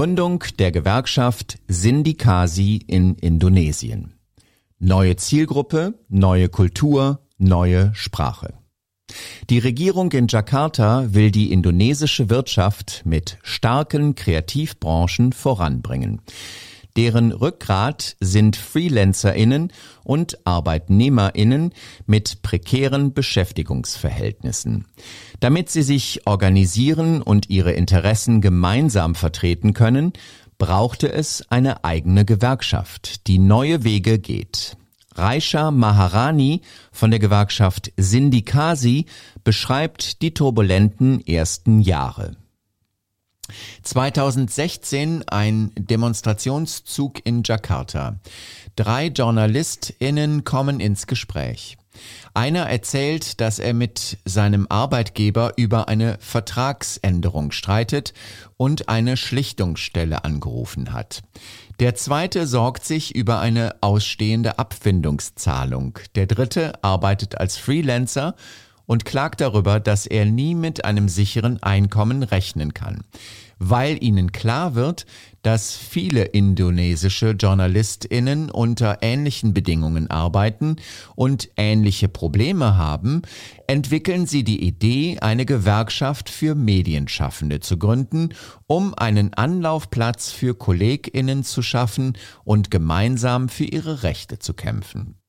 Gründung der Gewerkschaft Sindikasi in Indonesien. Neue Zielgruppe, neue Kultur, neue Sprache. Die Regierung in Jakarta will die indonesische Wirtschaft mit starken Kreativbranchen voranbringen. Deren Rückgrat sind Freelancerinnen und Arbeitnehmerinnen mit prekären Beschäftigungsverhältnissen. Damit sie sich organisieren und ihre Interessen gemeinsam vertreten können, brauchte es eine eigene Gewerkschaft, die neue Wege geht. Raisha Maharani von der Gewerkschaft Sindikasi beschreibt die turbulenten ersten Jahre. 2016 ein Demonstrationszug in Jakarta. Drei JournalistInnen kommen ins Gespräch. Einer erzählt, dass er mit seinem Arbeitgeber über eine Vertragsänderung streitet und eine Schlichtungsstelle angerufen hat. Der zweite sorgt sich über eine ausstehende Abfindungszahlung. Der dritte arbeitet als Freelancer und klagt darüber, dass er nie mit einem sicheren Einkommen rechnen kann, weil ihnen klar wird, dass viele indonesische Journalistinnen unter ähnlichen Bedingungen arbeiten und ähnliche Probleme haben, entwickeln sie die Idee, eine Gewerkschaft für Medienschaffende zu gründen, um einen Anlaufplatz für Kolleginnen zu schaffen und gemeinsam für ihre Rechte zu kämpfen.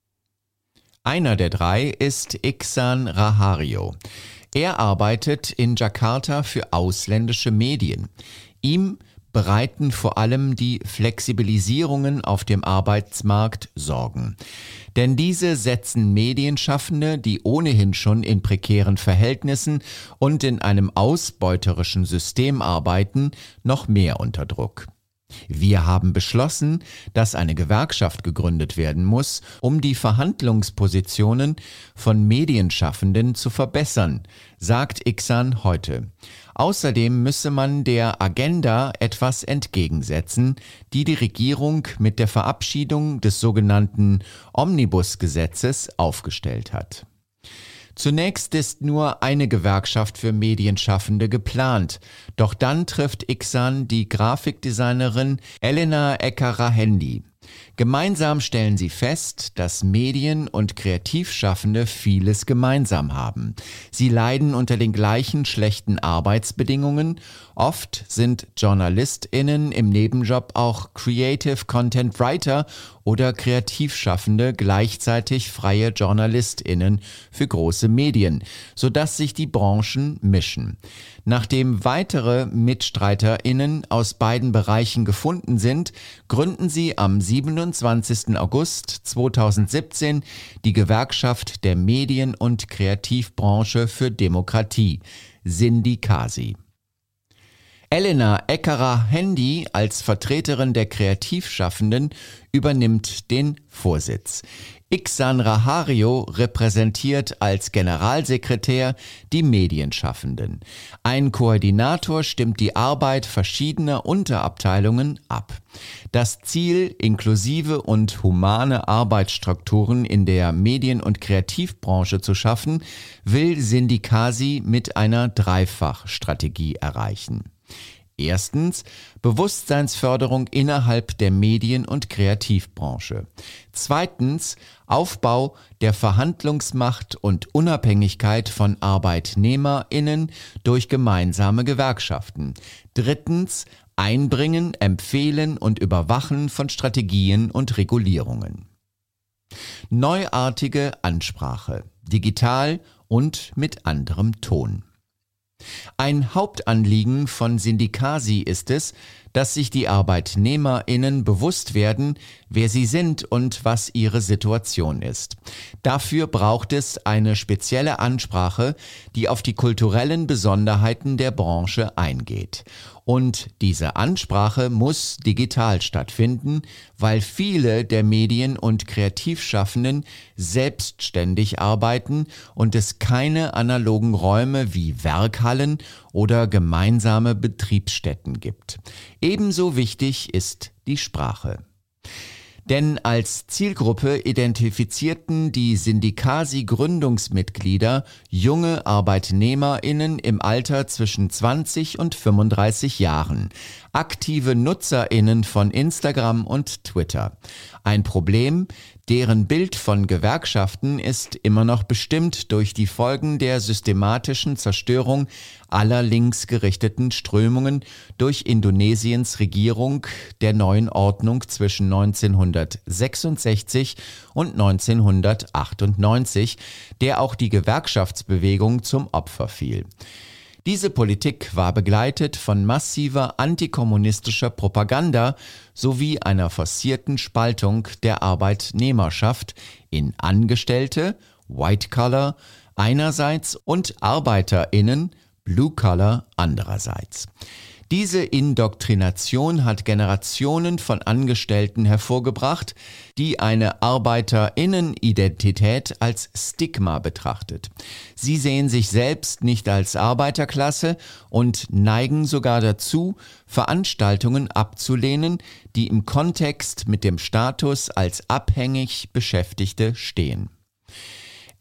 Einer der drei ist Iksan Rahario. Er arbeitet in Jakarta für ausländische Medien. Ihm bereiten vor allem die Flexibilisierungen auf dem Arbeitsmarkt Sorgen. Denn diese setzen Medienschaffende, die ohnehin schon in prekären Verhältnissen und in einem ausbeuterischen System arbeiten, noch mehr unter Druck. Wir haben beschlossen, dass eine Gewerkschaft gegründet werden muss, um die Verhandlungspositionen von Medienschaffenden zu verbessern, sagt Ixan heute. Außerdem müsse man der Agenda etwas entgegensetzen, die die Regierung mit der Verabschiedung des sogenannten Omnibus-Gesetzes aufgestellt hat. Zunächst ist nur eine Gewerkschaft für Medienschaffende geplant, doch dann trifft Ixan die Grafikdesignerin Elena Ekarahendi. Gemeinsam stellen sie fest, dass Medien und Kreativschaffende vieles gemeinsam haben. Sie leiden unter den gleichen schlechten Arbeitsbedingungen. Oft sind JournalistInnen im Nebenjob auch Creative Content Writer oder Kreativschaffende gleichzeitig freie JournalistInnen für große Medien, sodass sich die Branchen mischen. Nachdem weitere MitstreiterInnen aus beiden Bereichen gefunden sind, gründen sie am 27. August 2017 die Gewerkschaft der Medien- und Kreativbranche für Demokratie, Sindikasi. Elena Eckerer-Handy als Vertreterin der Kreativschaffenden übernimmt den Vorsitz. Iksan Rahario repräsentiert als Generalsekretär die Medienschaffenden. Ein Koordinator stimmt die Arbeit verschiedener Unterabteilungen ab. Das Ziel, inklusive und humane Arbeitsstrukturen in der Medien- und Kreativbranche zu schaffen, will Sindikasi mit einer Dreifachstrategie erreichen. Erstens Bewusstseinsförderung innerhalb der Medien- und Kreativbranche. Zweitens Aufbau der Verhandlungsmacht und Unabhängigkeit von Arbeitnehmerinnen durch gemeinsame Gewerkschaften. Drittens Einbringen, Empfehlen und Überwachen von Strategien und Regulierungen. Neuartige Ansprache, digital und mit anderem Ton. Ein Hauptanliegen von Sindikasi ist es, dass sich die Arbeitnehmerinnen bewusst werden, wer sie sind und was ihre Situation ist. Dafür braucht es eine spezielle Ansprache, die auf die kulturellen Besonderheiten der Branche eingeht. Und diese Ansprache muss digital stattfinden, weil viele der Medien- und Kreativschaffenden selbstständig arbeiten und es keine analogen Räume wie Werkhallen oder gemeinsame Betriebsstätten gibt. Ebenso wichtig ist die Sprache. Denn als Zielgruppe identifizierten die Sindikasi-Gründungsmitglieder junge ArbeitnehmerInnen im Alter zwischen 20 und 35 Jahren. Aktive Nutzerinnen von Instagram und Twitter. Ein Problem, deren Bild von Gewerkschaften ist immer noch bestimmt durch die Folgen der systematischen Zerstörung aller linksgerichteten Strömungen durch Indonesiens Regierung der neuen Ordnung zwischen 1966 und 1998, der auch die Gewerkschaftsbewegung zum Opfer fiel. Diese Politik war begleitet von massiver antikommunistischer Propaganda sowie einer forcierten Spaltung der Arbeitnehmerschaft in Angestellte, White Collar, einerseits und Arbeiterinnen, Blue Collar andererseits. Diese Indoktrination hat Generationen von Angestellten hervorgebracht, die eine Arbeiterinnenidentität als Stigma betrachtet. Sie sehen sich selbst nicht als Arbeiterklasse und neigen sogar dazu, Veranstaltungen abzulehnen, die im Kontext mit dem Status als abhängig Beschäftigte stehen.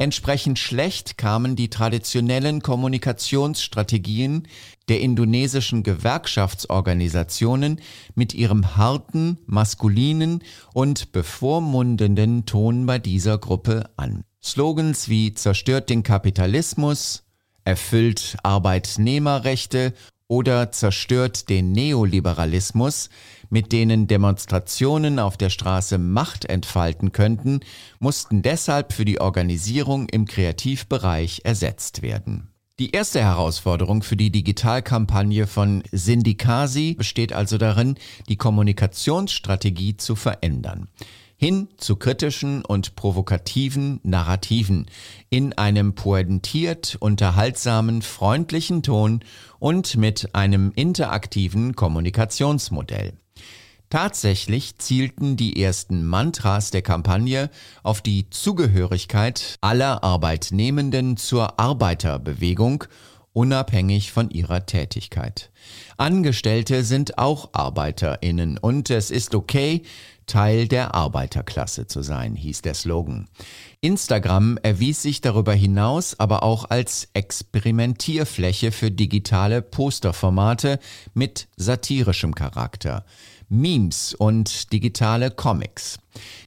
Entsprechend schlecht kamen die traditionellen Kommunikationsstrategien der indonesischen Gewerkschaftsorganisationen mit ihrem harten, maskulinen und bevormundenden Ton bei dieser Gruppe an. Slogans wie zerstört den Kapitalismus, erfüllt Arbeitnehmerrechte oder zerstört den Neoliberalismus, mit denen Demonstrationen auf der Straße Macht entfalten könnten, mussten deshalb für die Organisierung im Kreativbereich ersetzt werden. Die erste Herausforderung für die Digitalkampagne von Syndikasi besteht also darin, die Kommunikationsstrategie zu verändern hin zu kritischen und provokativen Narrativen in einem pointiert unterhaltsamen, freundlichen Ton und mit einem interaktiven Kommunikationsmodell. Tatsächlich zielten die ersten Mantras der Kampagne auf die Zugehörigkeit aller Arbeitnehmenden zur Arbeiterbewegung unabhängig von ihrer Tätigkeit. Angestellte sind auch Arbeiterinnen und es ist okay, Teil der Arbeiterklasse zu sein, hieß der Slogan. Instagram erwies sich darüber hinaus aber auch als Experimentierfläche für digitale Posterformate mit satirischem Charakter. Memes und digitale Comics.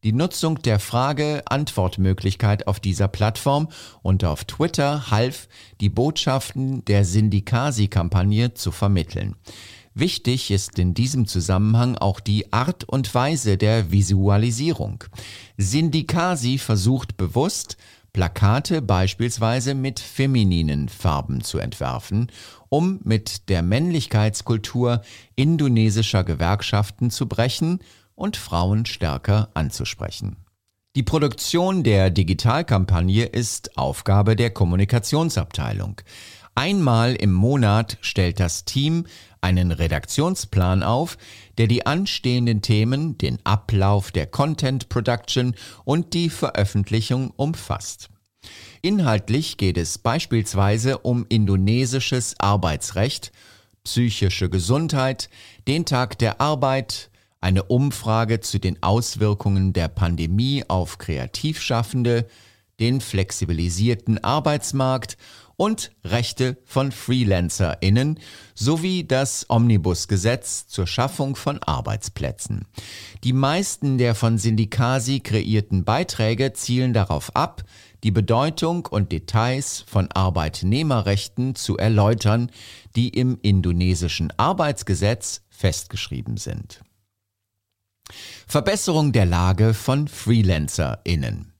Die Nutzung der Frage-Antwort-Möglichkeit auf dieser Plattform und auf Twitter half, die Botschaften der Syndikasi-Kampagne zu vermitteln. Wichtig ist in diesem Zusammenhang auch die Art und Weise der Visualisierung. Syndikasi versucht bewusst, Plakate beispielsweise mit femininen Farben zu entwerfen, um mit der Männlichkeitskultur indonesischer Gewerkschaften zu brechen und Frauen stärker anzusprechen. Die Produktion der Digitalkampagne ist Aufgabe der Kommunikationsabteilung. Einmal im Monat stellt das Team einen Redaktionsplan auf, der die anstehenden Themen, den Ablauf der Content Production und die Veröffentlichung umfasst. Inhaltlich geht es beispielsweise um indonesisches Arbeitsrecht, psychische Gesundheit, den Tag der Arbeit, eine Umfrage zu den Auswirkungen der Pandemie auf Kreativschaffende, den flexibilisierten Arbeitsmarkt und Rechte von FreelancerInnen sowie das Omnibusgesetz zur Schaffung von Arbeitsplätzen. Die meisten der von Syndikasi kreierten Beiträge zielen darauf ab, die Bedeutung und Details von Arbeitnehmerrechten zu erläutern, die im indonesischen Arbeitsgesetz festgeschrieben sind. Verbesserung der Lage von FreelancerInnen.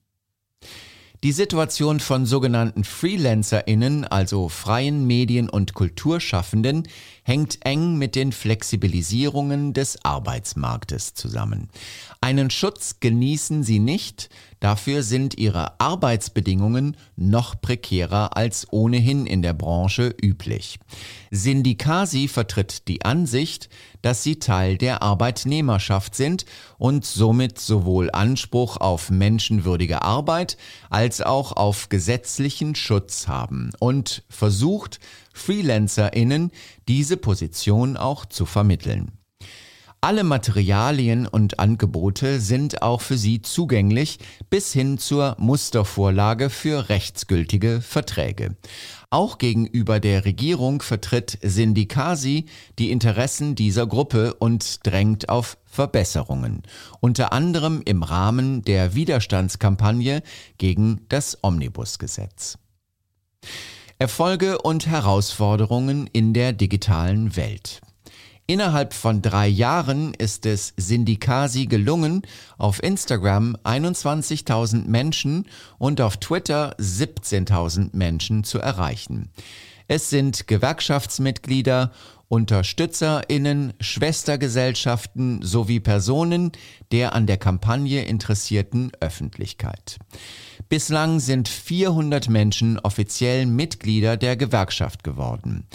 Die Situation von sogenannten FreelancerInnen, also freien Medien- und Kulturschaffenden, hängt eng mit den Flexibilisierungen des Arbeitsmarktes zusammen. Einen Schutz genießen sie nicht, dafür sind ihre Arbeitsbedingungen noch prekärer als ohnehin in der Branche üblich. Sindikasi vertritt die Ansicht, dass sie Teil der Arbeitnehmerschaft sind und somit sowohl Anspruch auf menschenwürdige Arbeit als auch auf gesetzlichen Schutz haben und versucht, FreelancerInnen diese Position auch zu vermitteln. Alle Materialien und Angebote sind auch für Sie zugänglich bis hin zur Mustervorlage für rechtsgültige Verträge. Auch gegenüber der Regierung vertritt Syndikasi die Interessen dieser Gruppe und drängt auf Verbesserungen, unter anderem im Rahmen der Widerstandskampagne gegen das Omnibusgesetz. Erfolge und Herausforderungen in der digitalen Welt. Innerhalb von drei Jahren ist es Syndikasi gelungen, auf Instagram 21.000 Menschen und auf Twitter 17.000 Menschen zu erreichen. Es sind Gewerkschaftsmitglieder, UnterstützerInnen, Schwestergesellschaften sowie Personen der an der Kampagne interessierten Öffentlichkeit. Bislang sind 400 Menschen offiziell Mitglieder der Gewerkschaft geworden.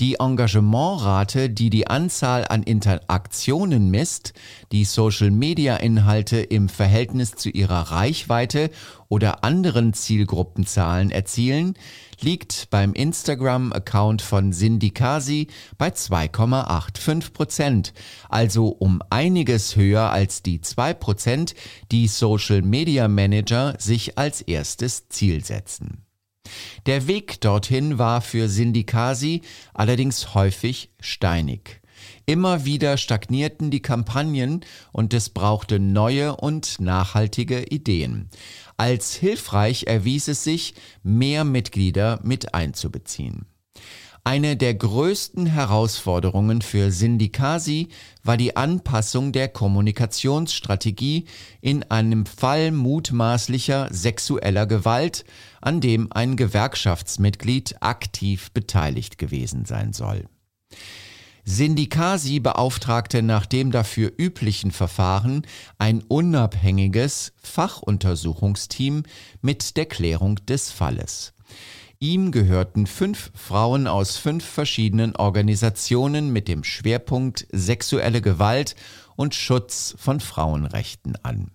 Die Engagementrate, die die Anzahl an Interaktionen misst, die Social-Media-Inhalte im Verhältnis zu ihrer Reichweite oder anderen Zielgruppenzahlen erzielen, liegt beim Instagram-Account von Syndikasi bei 2,85 Prozent, also um einiges höher als die 2 Prozent, die Social Media Manager sich als erstes Ziel setzen. Der Weg dorthin war für Syndikasi allerdings häufig steinig. Immer wieder stagnierten die Kampagnen und es brauchte neue und nachhaltige Ideen. Als hilfreich erwies es sich, mehr Mitglieder mit einzubeziehen. Eine der größten Herausforderungen für Syndikasi war die Anpassung der Kommunikationsstrategie in einem Fall mutmaßlicher sexueller Gewalt, an dem ein Gewerkschaftsmitglied aktiv beteiligt gewesen sein soll. Syndikasi beauftragte nach dem dafür üblichen Verfahren ein unabhängiges Fachuntersuchungsteam mit der Klärung des Falles. Ihm gehörten fünf Frauen aus fünf verschiedenen Organisationen mit dem Schwerpunkt sexuelle Gewalt und Schutz von Frauenrechten an.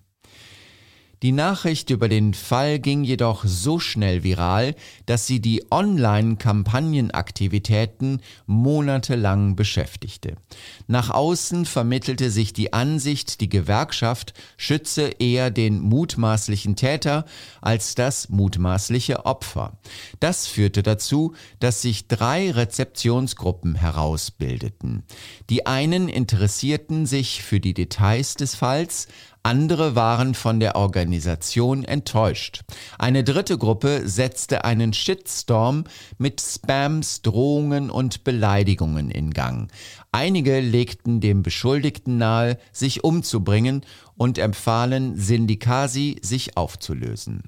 Die Nachricht über den Fall ging jedoch so schnell viral, dass sie die Online-Kampagnenaktivitäten monatelang beschäftigte. Nach außen vermittelte sich die Ansicht, die Gewerkschaft schütze eher den mutmaßlichen Täter als das mutmaßliche Opfer. Das führte dazu, dass sich drei Rezeptionsgruppen herausbildeten. Die einen interessierten sich für die Details des Falls, andere waren von der Organisation enttäuscht. Eine dritte Gruppe setzte einen Shitstorm mit Spams, Drohungen und Beleidigungen in Gang. Einige legten dem Beschuldigten nahe, sich umzubringen und empfahlen Syndikasi, sich aufzulösen.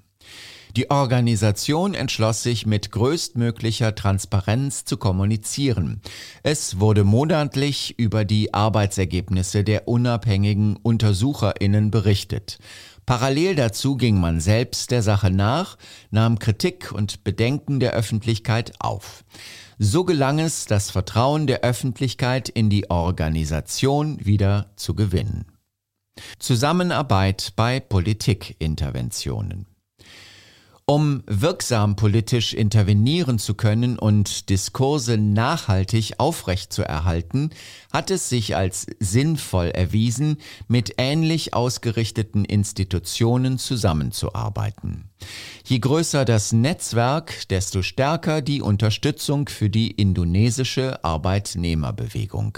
Die Organisation entschloss sich mit größtmöglicher Transparenz zu kommunizieren. Es wurde monatlich über die Arbeitsergebnisse der unabhängigen Untersucherinnen berichtet. Parallel dazu ging man selbst der Sache nach, nahm Kritik und Bedenken der Öffentlichkeit auf. So gelang es, das Vertrauen der Öffentlichkeit in die Organisation wieder zu gewinnen. Zusammenarbeit bei Politikinterventionen. Um wirksam politisch intervenieren zu können und Diskurse nachhaltig aufrechtzuerhalten, hat es sich als sinnvoll erwiesen, mit ähnlich ausgerichteten Institutionen zusammenzuarbeiten. Je größer das Netzwerk, desto stärker die Unterstützung für die indonesische Arbeitnehmerbewegung.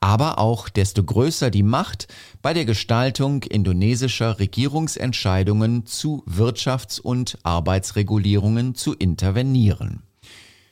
Aber auch desto größer die Macht bei der Gestaltung indonesischer Regierungsentscheidungen zu Wirtschafts- und Arbeitsregulierungen zu intervenieren.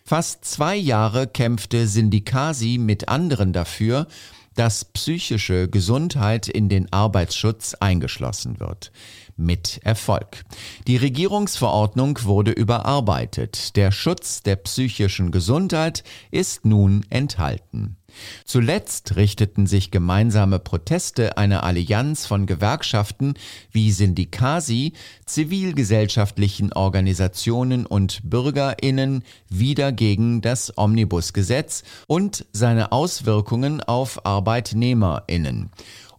Fast zwei Jahre kämpfte Sindikasi mit anderen dafür, dass psychische Gesundheit in den Arbeitsschutz eingeschlossen wird mit Erfolg. Die Regierungsverordnung wurde überarbeitet. Der Schutz der psychischen Gesundheit ist nun enthalten. Zuletzt richteten sich gemeinsame Proteste einer Allianz von Gewerkschaften wie Syndikasi, zivilgesellschaftlichen Organisationen und Bürgerinnen wieder gegen das Omnibusgesetz und seine Auswirkungen auf Arbeitnehmerinnen.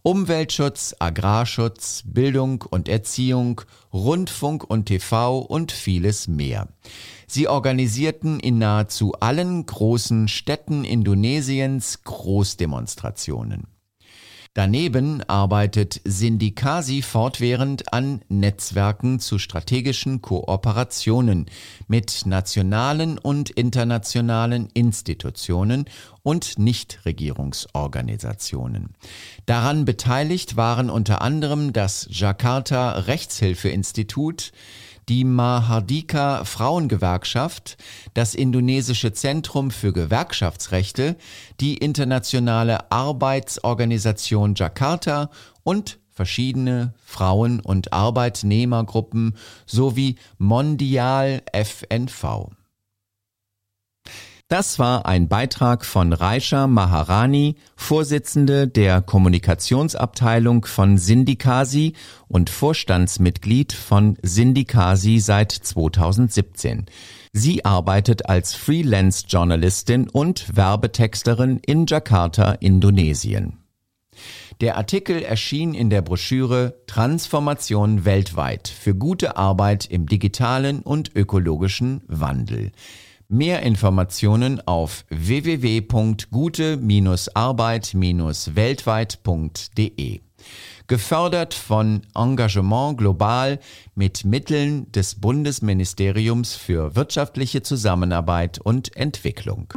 Umweltschutz, Agrarschutz, Bildung und Erziehung, Rundfunk und TV und vieles mehr. Sie organisierten in nahezu allen großen Städten Indonesiens Großdemonstrationen. Daneben arbeitet Sindikasi fortwährend an Netzwerken zu strategischen Kooperationen mit nationalen und internationalen Institutionen und Nichtregierungsorganisationen. Daran beteiligt waren unter anderem das Jakarta Rechtshilfeinstitut, die Mahardika Frauengewerkschaft, das Indonesische Zentrum für Gewerkschaftsrechte, die Internationale Arbeitsorganisation Jakarta und verschiedene Frauen- und Arbeitnehmergruppen sowie Mondial FNV. Das war ein Beitrag von Raisha Maharani, Vorsitzende der Kommunikationsabteilung von Sindikasi und Vorstandsmitglied von Sindikasi seit 2017. Sie arbeitet als Freelance-Journalistin und Werbetexterin in Jakarta, Indonesien. Der Artikel erschien in der Broschüre Transformation weltweit für gute Arbeit im digitalen und ökologischen Wandel. Mehr Informationen auf www.gute-arbeit-weltweit.de. Gefördert von Engagement Global mit Mitteln des Bundesministeriums für wirtschaftliche Zusammenarbeit und Entwicklung.